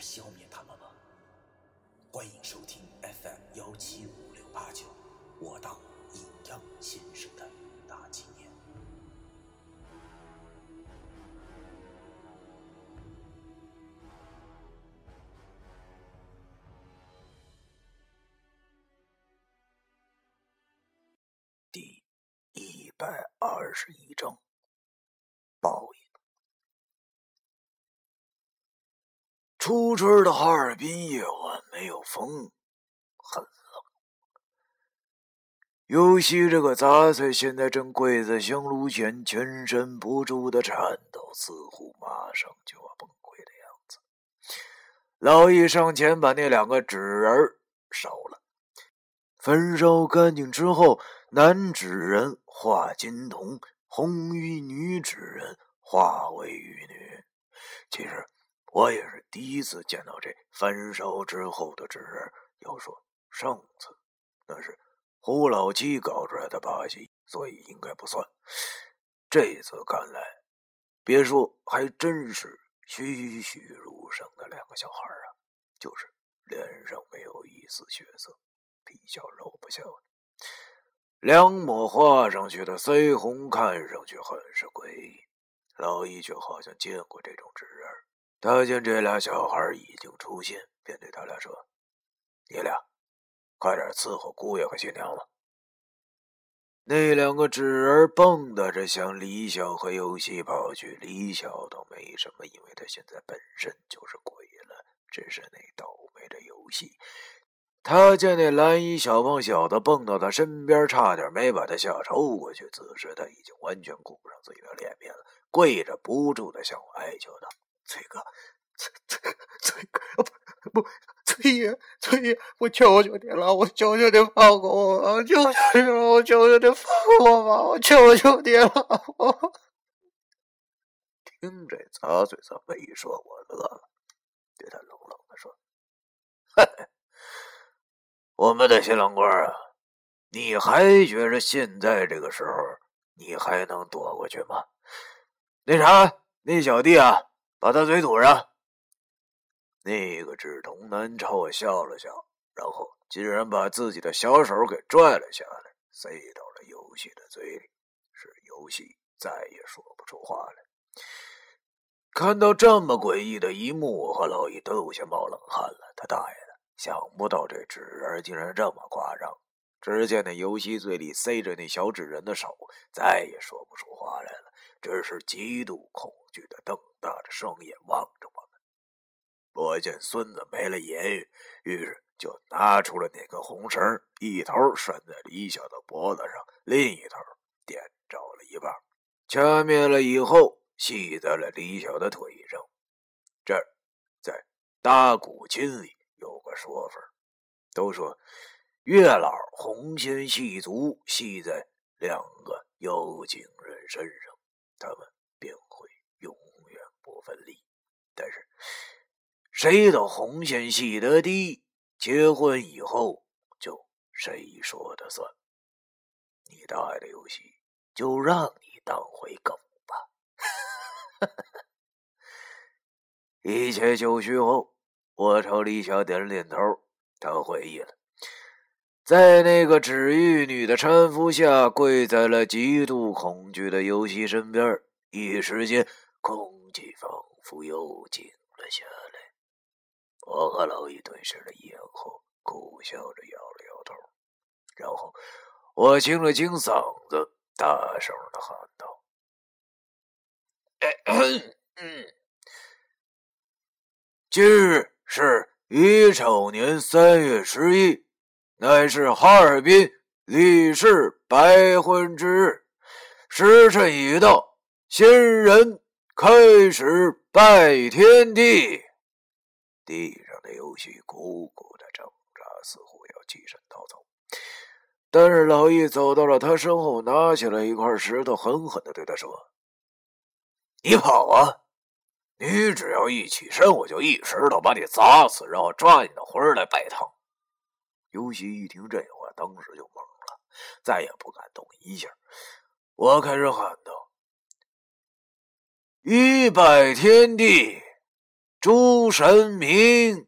消灭他们吗？欢迎收听 FM 幺七五六八九，我当阴阳先初春的哈尔滨夜晚没有风，很冷。尤西这个杂碎现在正跪在香炉前，全身不住的颤抖，似乎马上就要崩溃的样子。老易上前把那两个纸人烧了，焚烧干净之后，男纸人化金童，红衣女纸人化为玉女。其实。我也是第一次见到这焚烧之后的纸人。要说上次那是胡老七搞出来的把戏，所以应该不算。这次看来，别说，还真是栩栩如生的两个小孩啊！就是脸上没有一丝血色，比较露不笑的。两抹画上去的腮红看上去很是诡异。老易却好像见过这种纸人。他见这俩小孩已经出现，便对他俩说：“你俩快点伺候姑爷和新娘吧。”那两个纸人蹦跶着向李晓和游戏跑去。李晓倒没什么，因为他现在本身就是鬼了。只是那倒霉的游戏，他见那蓝衣小胖小子蹦到他身边，差点没把他吓抽过去。此时他已经完全顾不上自己的脸面了，跪着不住的向我哀求道。崔哥，崔崔崔哥，不不，崔爷，崔爷，我求求你了，我求求你放过我，求求你了，我求求你放过我吧，我求求你了。听这杂嘴这么一说，我乐了，对他冷冷的说：“嘿，我们的新郎官啊，你还觉着现在这个时候你还能躲过去吗？那啥，那小弟啊。”把他嘴堵上。那个纸童男朝我笑了笑，然后竟然把自己的小手给拽了下来，塞到了游戏的嘴里，使游戏再也说不出话来。看到这么诡异的一幕，我和老易都有些冒冷汗了。他大爷的，想不到这纸人竟然这么夸张。只见那游戏嘴里塞着那小纸人的手，再也说不出话来了，只是极度恐惧的瞪大着双眼望着我们。我见孙子没了言语，于是就拿出了那根红绳，一头拴在李小的脖子上，另一头点着了一半，掐灭了以后系在了李小的腿上。这儿在打鼓琴里有个说法，都说。月老红线细足系在两个妖精人身上，他们分离。但是，谁的红线系得低，结婚以后就谁说的算。你大爷的游戏，就让你当回狗吧！一切就绪后，我朝李晓点了点头，他回忆了。在那个纸玉女的搀扶下，跪在了极度恐惧的游戏身边。一时间，空气仿佛又静了下来。我和老易对视了一眼后，苦笑着摇了摇头。然后，我清了清嗓子，大声的喊道：“今日是乙丑年三月十一。”乃是哈尔滨李氏白婚之日，时辰已到，新人开始拜天地。地上的游戏苦苦的挣扎，似乎要起身逃走。但是老易走到了他身后，拿起了一块石头，狠狠的对他说：“你跑啊！你只要一起身，我就一石头把你砸死，然后抓你的魂来拜堂。”尤西一听这话，当时就懵了，再也不敢动一下。我开始喊道：“一拜天地，诸神明。”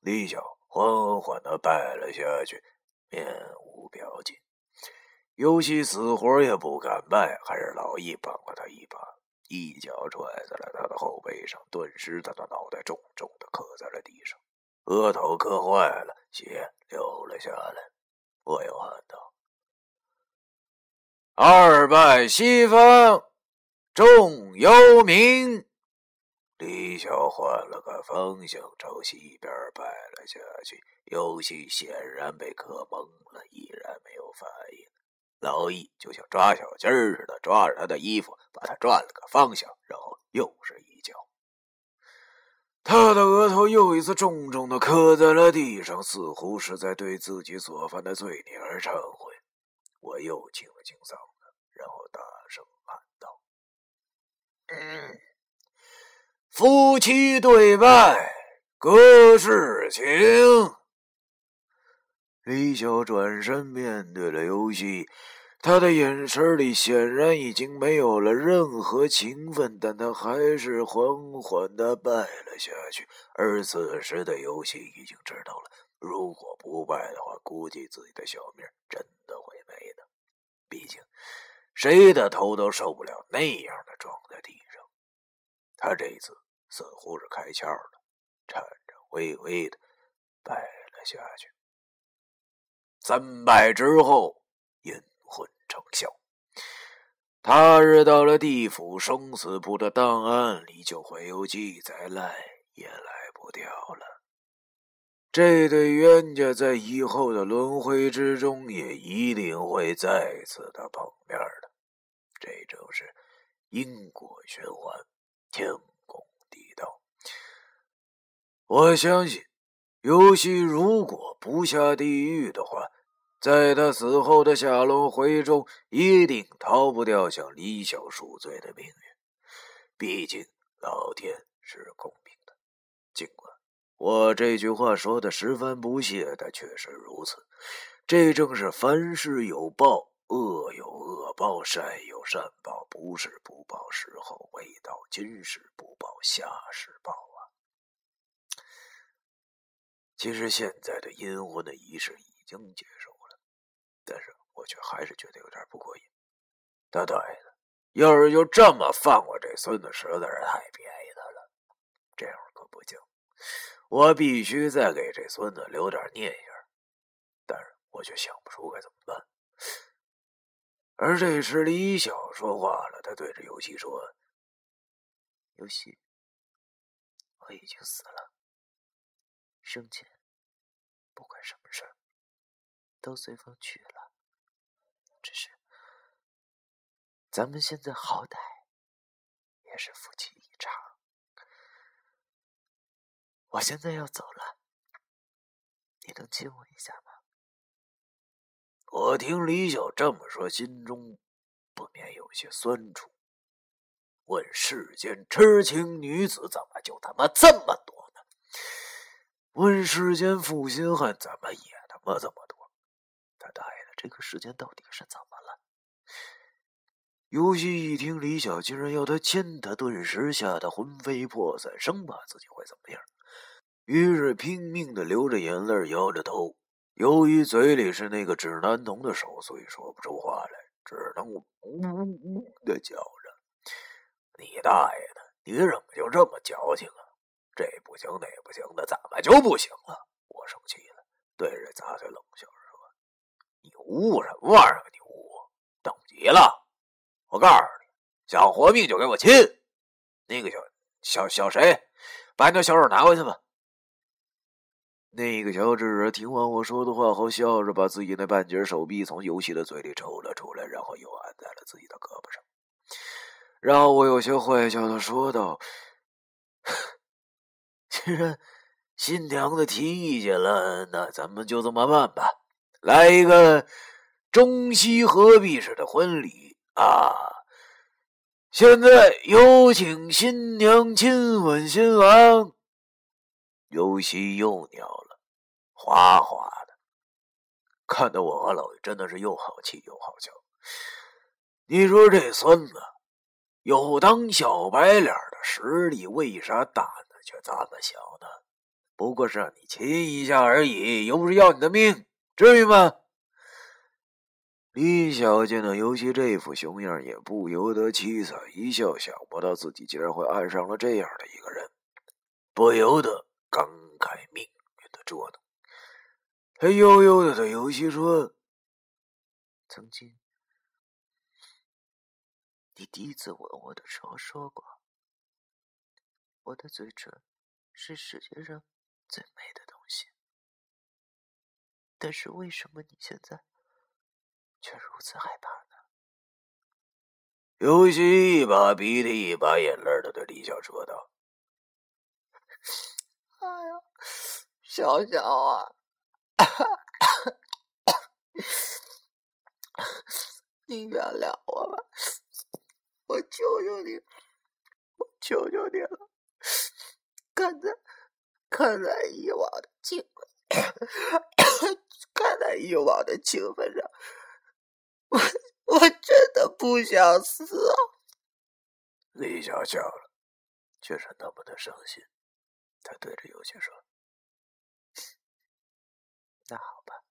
李晓缓缓的拜了下去。面无表情，尤其死活也不敢拜，还是老易帮了他一把，一脚踹在了他的后背上，顿时他的脑袋重重的磕在了地上，额头磕坏了，血流了下来。我又喊道：“二拜西方，众幽冥。”李晓换了个方向，朝西边拜了下去。游戏显然被磕懵了，依然没有反应。老易就像抓小鸡儿似的，抓着他的衣服，把他转了个方向，然后又是一脚。他的额头又一次重重的磕在了地上，似乎是在对自己所犯的罪孽而忏悔。我又清了清嗓子，然后大：“”夫妻对拜，各事情。李晓转身面对了游戏，他的眼神里显然已经没有了任何情分，但他还是缓缓的拜了下去。而此时的游戏已经知道了，如果不拜的话，估计自己的小命真的会没的。毕竟，谁的头都受不了那样的撞在地上。他这一次。似乎是开窍了，颤颤巍巍的拜了下去。三拜之后，阴魂成效。他日到了地府生死簿的档案里就会有记载，赖也赖不掉了。这对冤家在以后的轮回之中也一定会再次的碰面的。这正是因果循环，天公地道。我相信，游戏如果不下地狱的话，在他死后的下轮回中，一定逃不掉向李小赎罪的命运。毕竟老天是公平的。尽管我这句话说的十分不屑，但确实如此。这正是凡事有报，恶有恶报，善有善报，不是不报，时候未到，今世不报，下世报啊。其实现在的阴婚的仪式已经结束了，但是我却还是觉得有点不过瘾。大大爷的，要是就这么放过这孙子，实在是太便宜他了。这样可不行，我必须再给这孙子留点念想。但是我却想不出该怎么办。而这时，李晓说话了，他对着游戏说：“游戏，我已经死了。”生前，不管什么事儿，都随风去了。只是，咱们现在好歹也是夫妻一场。我现在要走了，你能亲我一下吗？我听李晓这么说，心中不免有些酸楚。问世间痴情女子，怎么就他妈这么多呢？问世间负心汉，怎么也他妈这么多？他大爷的，这个世间到底是怎么了？尤其一听李晓竟然要他亲他，顿时吓得魂飞魄散，生怕自己会怎么样，于是拼命的流着眼泪，摇着头。由于嘴里是那个指南童的手，所以说不出话来，只能呜呜呜的叫着：“你大爷的，你怎么就这么矫情啊？”这不行，那不行的，怎么就不行了？我生气了，对着杂碎冷笑着说：“你呜什么玩意儿？你呜，等急了！我告诉你，想活命就给我亲！那个小小小谁，把你那小手拿回去吧。”那个小智听完我说的话后，笑着把自己那半截手臂从游戏的嘴里抽了出来，然后又按在了自己的胳膊上。然后我有些坏笑的说道。既然新娘子提意见了，那咱们就这么办吧，来一个中西合璧式的婚礼啊！现在有请新娘亲吻新郎。尤西又尿了，哗哗的，看得我和老爷真的是又好气又好笑。你说这孙子有当小白脸的实力，为啥胆子却这么小呢？不过是让你亲一下而已，又不是要你的命，至于吗？李小见到尤其这副熊样，也不由得凄惨一笑，想不到自己竟然会爱上了这样的一个人，不由得感慨命运的捉弄。他悠悠的对尤其说：“曾经，你第一次吻我的时候说过，我的嘴唇是世界上……”最美的东西，但是为什么你现在却如此害怕呢？尤其一把鼻涕一把眼泪的对李小说道：“哎呀，小小啊，你原谅我吧，我求求你，我求求你了，看在……”看在以往的情，看在以往的情分上，我我真的不想死啊！李小小，却是那么的伤心。他对着尤其说：“那好吧，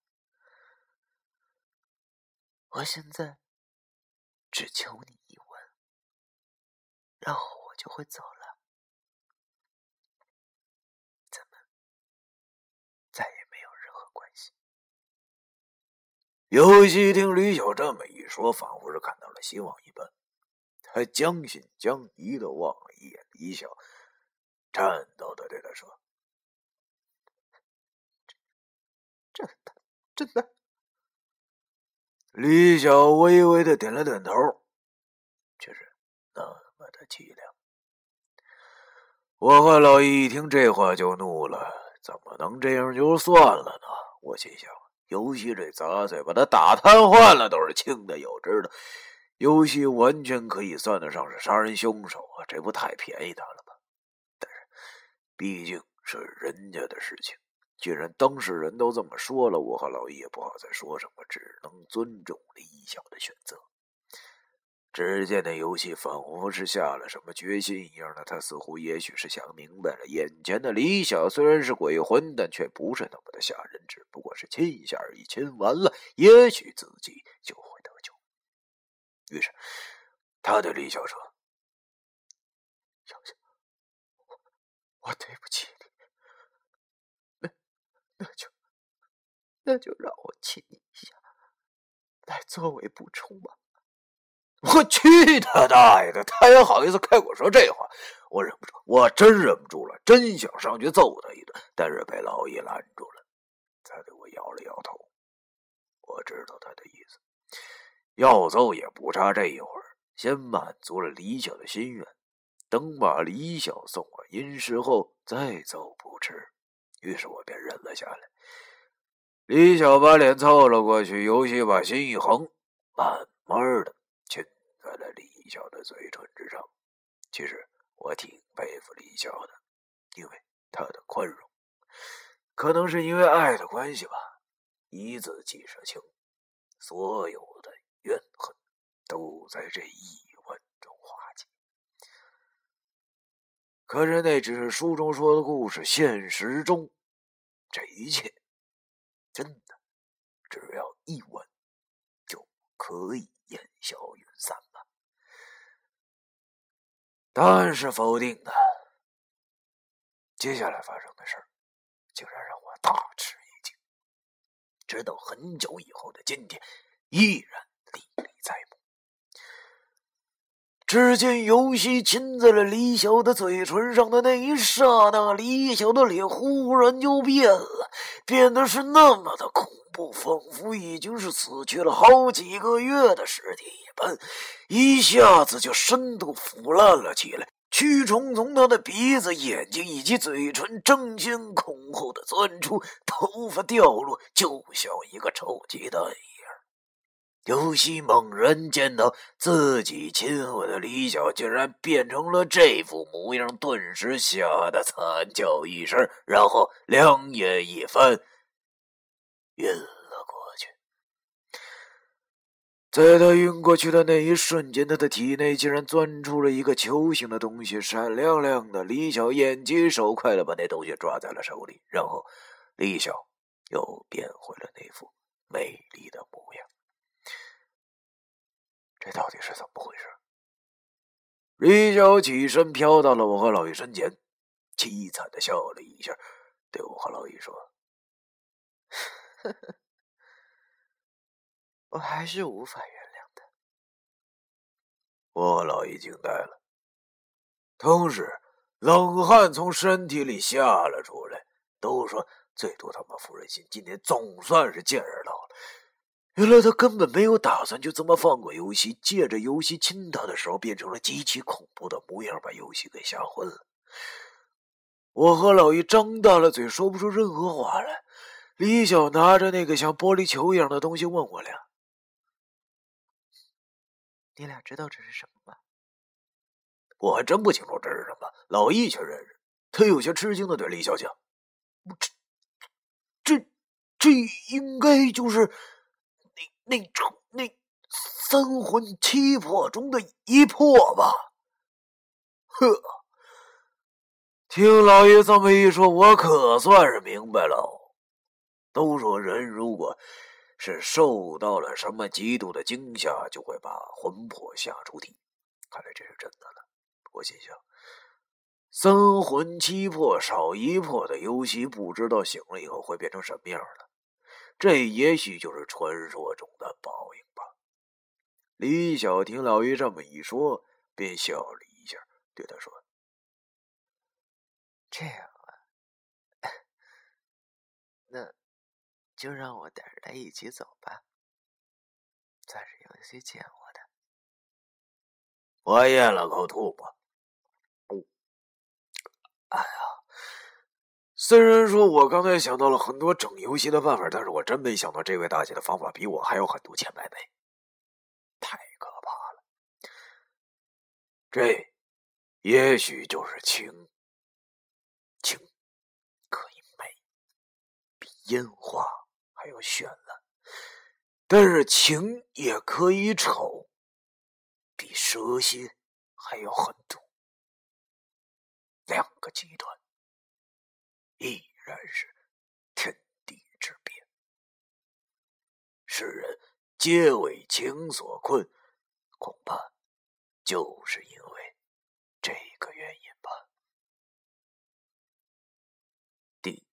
我现在只求你一吻，然后我就会走了。”尤其听李晓这么一说，仿佛是看到了希望一般。他将信将疑的望了一眼李晓，颤抖的对他说：“真的，真的。”李晓微微的点了点头，却是那么的凄凉。我和老易一听这话就怒了：“怎么能这样就算了呢？”我心想。尤其这杂碎把他打瘫痪了，都是轻的有之的。尤其完全可以算得上是杀人凶手啊！这不太便宜他了吗？但是毕竟是人家的事情，既然当事人都这么说了，我和老易也不好再说什么，只能尊重李晓的选择。只见那游戏仿佛是下了什么决心一样的，他似乎也许是想明白了，眼前的李晓虽然是鬼魂，但却不是那么的吓人，只不过是亲一下而已，亲完了，也许自己就会得救。于是，他对李晓说：“小小，我我对不起，那就那就让我亲你一下，来作为补充吧。”我去他大爷的！他也好意思开口说这话，我忍不住，我真忍不住了，真想上去揍他一顿，但是被老易拦住了。他对我摇了摇头，我知道他的意思，要揍也不差这一会儿，先满足了李晓的心愿，等把李晓送往阴室后再揍不迟。于是我便忍了下来。李晓把脸凑了过去，尤其把心一横，慢慢的亲。在了李晓的嘴唇之上，其实我挺佩服李晓的，因为他的宽容，可能是因为爱的关系吧，一字记舍情，所有的怨恨都在这一吻中化解。可是那只是书中说的故事，现实中这一切真的只要一吻就可以烟消云散。答案是否定的。接下来发生的事儿，竟然让我大吃一惊。直到很久以后的今天，依然历历。只见尤西亲在了李晓的嘴唇上的那一刹那，李晓的脸忽然就变了，变得是那么的恐怖，仿佛已经是死去了好几个月的尸体一般，一下子就深度腐烂了起来，蛆虫从他的鼻子、眼睛以及嘴唇争先恐后的钻出，头发掉落，就像一个臭鸡蛋尤西猛然见到自己亲吻的李晓竟然变成了这副模样，顿时吓得惨叫一声，然后两眼一翻，晕了过去。在他晕过去的那一瞬间，他的体内竟然钻出了一个球形的东西，闪亮亮的。李晓眼疾手快的把那东西抓在了手里，然后李晓又变回了那副美丽的模样。这到底是怎么回事？李娇起身飘到了我和老易身前，凄惨的笑了一下，对我和老易说：“呵呵。”我还是无法原谅他。我老姨惊呆了，同时冷汗从身体里下了出来。都说最毒他妈妇人心，今天总算是见人到了。原来他根本没有打算就这么放过游戏，借着游戏亲他的时候变成了极其恐怖的模样，把游戏给吓昏了。我和老易张大了嘴，说不出任何话来。李晓拿着那个像玻璃球一样的东西问我俩。你俩知道这是什么吗？我还真不清楚这是什么。老易却认识，他有些吃惊的对李小讲：“这、这、这应该就是那、那、那三魂七魄中的一魄吧？”呵，听老爷这么一说，我可算是明白了。都说人如果……是受到了什么极度的惊吓，就会把魂魄吓出体。看来这是真的了。我心想，三魂七魄少一魄的游戏，不知道醒了以后会变成什么样了。这也许就是传说中的报应吧。李小听老于这么一说，便笑了一下，对他说：“这样啊，那……”就让我带着他一起走吧，算是有些见我的。我咽了口吐沫。哎呀，虽然说我刚才想到了很多整游戏的办法，但是我真没想到这位大姐的方法比我还有很多千百倍，太可怕了。这也许就是情，情可以美，比烟花。还要绚烂，但是情也可以丑，比蛇蝎还要狠毒。两个极端，依然是天地之别。世人皆为情所困，恐怕就是因为这个原因吧。第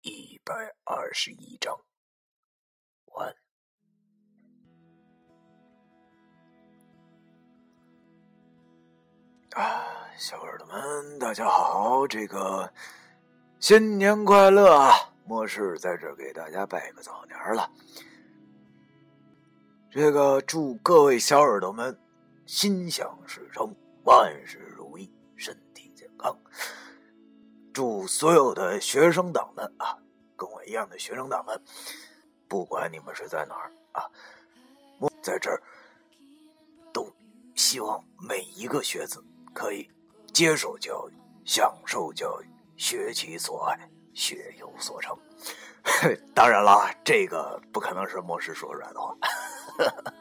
一百二十一章。完。啊，小耳朵们，大家好！这个新年快乐啊！末世在这给大家拜个早年了。这个祝各位小耳朵们心想事成，万事如意，身体健康。祝所有的学生党们啊，跟我一样的学生党们。不管你们是在哪儿啊，我在这儿都希望每一个学子可以接受教育、享受教育、学其所爱、学有所成。当然了，这个不可能是莫师说出来的话。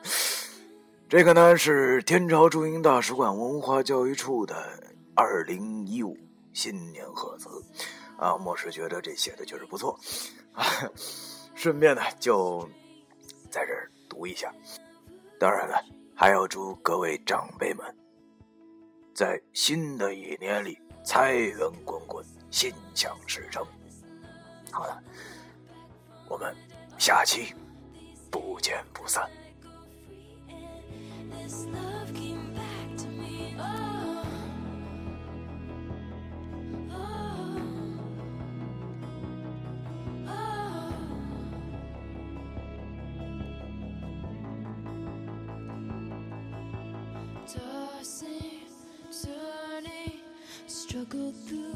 这个呢是天朝驻英大使馆文化教育处的二零一五新年贺词啊，莫师觉得这写的确实不错啊。顺便呢，就在这儿读一下。当然了，还要祝各位长辈们在新的一年里财源滚滚，心想事成。好了，我们下期不见不散。Tossing, turning. struggle through